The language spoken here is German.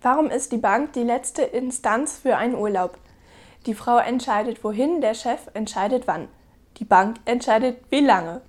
Warum ist die Bank die letzte Instanz für einen Urlaub? Die Frau entscheidet wohin, der Chef entscheidet wann. Die Bank entscheidet wie lange.